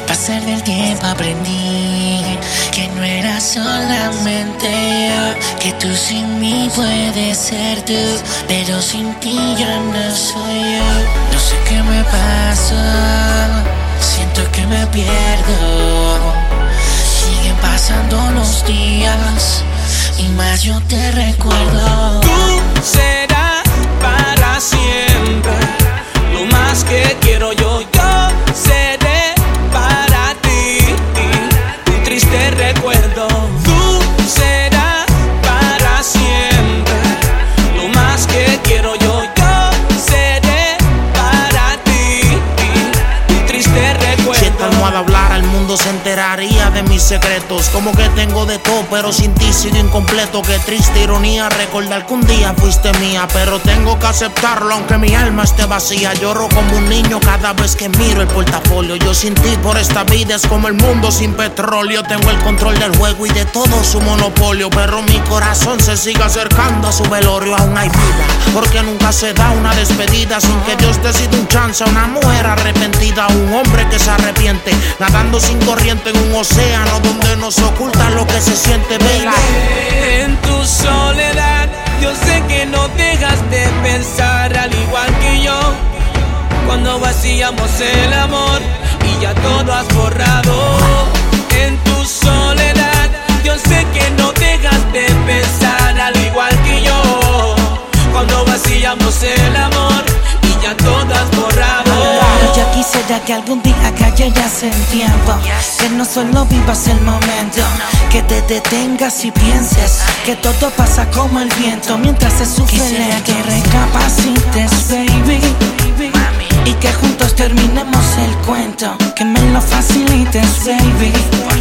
Al pasar del tiempo aprendí que no era solamente yo, que tú sin mí puedes ser tú, pero sin ti ya no soy yo. No sé qué me pasa, siento que me pierdo. Siguen pasando los días y más yo te recuerdo. Tú almohada hablara, el mundo se enteraría de mis secretos. Como que tengo de todo, pero sin ti sigo incompleto. Qué triste ironía recordar que un día fuiste mía. Pero tengo que aceptarlo, aunque mi alma esté vacía. Lloro como un niño cada vez que miro el portafolio. Yo sin ti por esta vida es como el mundo sin petróleo. Tengo el control del juego y de todo su monopolio. Pero mi corazón se sigue acercando a su velorio. Aún hay vida, porque nunca se da una despedida sin que Dios decida un chance a una mujer arrepentida. Un hombre que se arrepiente, sin corriente en un océano donde nos oculta lo que se siente, baby. En tu soledad, yo sé que no dejas de pensar al igual que yo. Cuando vacíamos el amor y ya todo has borrado. En tu soledad, yo sé que no dejas de pensar que algún día cayeras en tiempo. Que no solo vivas el momento. Que te detengas y pienses Que todo pasa como el viento Mientras se sufre Quisiera que recapacites, baby Y que juntos terminemos el cuento. Que me lo facilites, baby.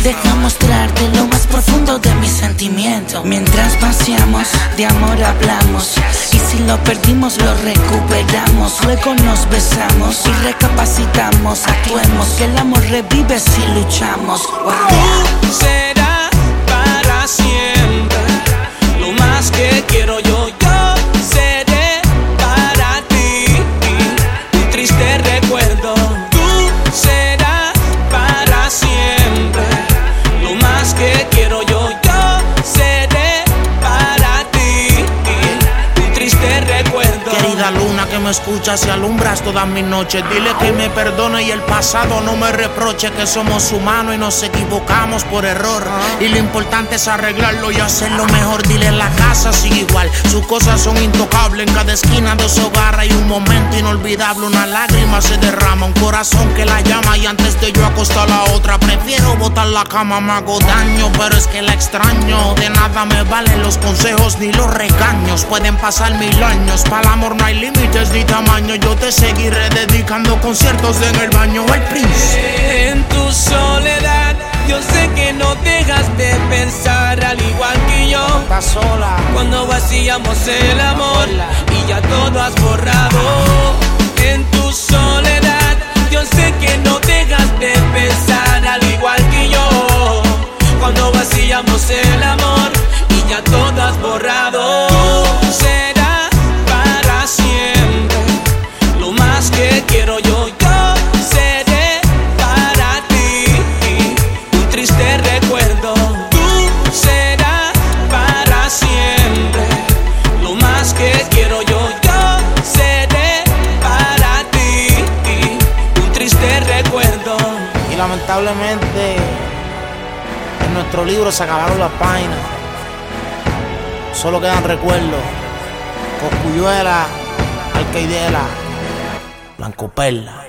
Deja mostrarte lo más profundo de mis sentimientos. Mientras paseamos, de amor hablamos. Y si lo perdimos lo recuperamos. Luego nos besamos y recapacitamos. Actuemos que el amor revive si luchamos me escuchas y alumbras todas mis noches, dile que me perdone y el pasado no me reproche que somos humanos y nos equivocamos por error. Y lo importante es arreglarlo y hacerlo mejor. Dile en la casa sigue igual, sus cosas son intocables. En cada esquina de su hogar hay un momento inolvidable, una lágrima se derrama, un corazón que la llama y antes de yo acostar a la otra prefiero botar la cama, me hago daño, pero es que la extraño. De nada me valen los consejos ni los regaños. Pueden pasar mil años, para el amor no hay límites tamaño. Yo te seguiré dedicando conciertos en el baño, el príncipe. En tu soledad, yo sé que no dejas de pensar al igual que yo. Estás sola. Cuando vacíamos el amor y ya todo has borrado. En tu soledad, yo sé que no dejas de pensar recuerdo. Y lamentablemente en nuestro libro se acabaron las páginas. Solo quedan recuerdos. Coscuyuela, Alcaidela, Blanco Perla.